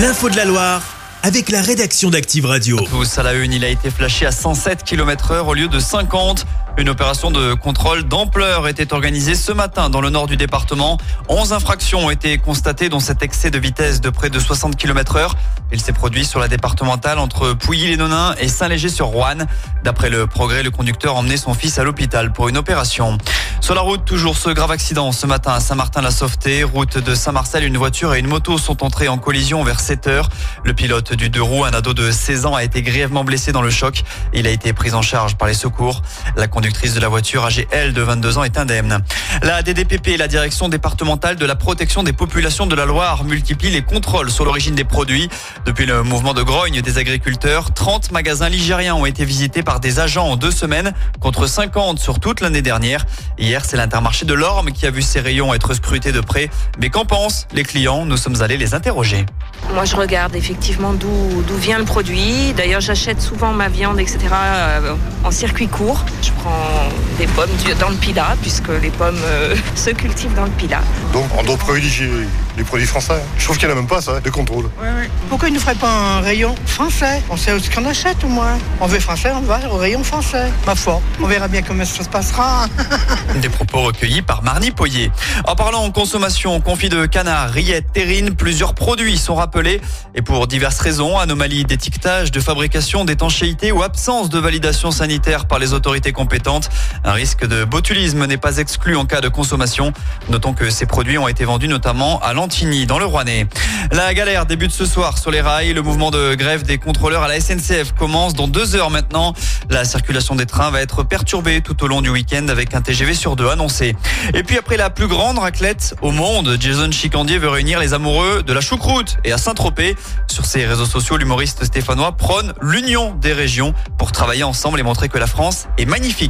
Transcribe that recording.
L'info de la Loire avec la rédaction d'Active Radio. Tous à la une, il a été flashé à 107 km heure au lieu de 50. Une opération de contrôle d'ampleur était organisée ce matin dans le nord du département. 11 infractions ont été constatées dont cet excès de vitesse de près de 60 km heure. Il s'est produit sur la départementale entre Pouilly-les-Nonains et Saint-Léger-sur-Roanne. D'après le progrès, le conducteur emmenait son fils à l'hôpital pour une opération. Sur la route, toujours ce grave accident ce matin à Saint-Martin-la-Sauveté, route de Saint-Marcel, une voiture et une moto sont entrées en collision vers 7 heures. Le pilote du deux roues, un ado de 16 ans, a été grièvement blessé dans le choc. Il a été pris en charge par les secours. Conductrice de la voiture, âgée elle de 22 ans, est indemne. La DDPP, la direction départementale de la protection des populations de la Loire, multiplie les contrôles sur l'origine des produits. Depuis le mouvement de grogne des agriculteurs, 30 magasins ligériens ont été visités par des agents en deux semaines, contre 50 sur toute l'année dernière. Hier, c'est l'intermarché de l'Orme qui a vu ses rayons être scrutés de près. Mais qu'en pensent les clients? Nous sommes allés les interroger. Moi, je regarde effectivement d'où vient le produit. D'ailleurs, j'achète souvent ma viande, etc. euh, en circuit court. Des pommes dans le Pilat, puisque les pommes euh, se cultivent dans le Pilat. Donc on doit privilégier les produits français. Je trouve qu'il n'y en a même pas ça, de contrôle. Pourquoi ils ne feraient pas un rayon français? On sait ce qu'on achète au moins. On veut français, on va au rayon français. Ma foi, on verra bien comment ça se passera. Des propos recueillis par Marny Poyer. En parlant en consommation, confit de canard, rillettes, terrine, plusieurs produits sont rappelés. Et pour diverses raisons, anomalies d'étiquetage, de fabrication, d'étanchéité ou absence de validation sanitaire par les autorités compétentes, un risque de botulisme n'est pas exclu en cas de consommation. Notons que ces produits ont été vendus notamment à Lantigny, dans le Rouennais. La galère débute ce soir sur les rails. Le mouvement de grève des contrôleurs à la SNCF commence dans deux heures maintenant. La circulation des trains va être perturbée tout au long du week-end avec un TGV sur deux annoncé. Et puis après la plus grande raclette au monde, Jason Chicandier veut réunir les amoureux de la choucroute et à Saint-Tropez. Sur ses réseaux sociaux, l'humoriste stéphanois prône l'union des régions pour travailler ensemble et montrer que la France est magnifique.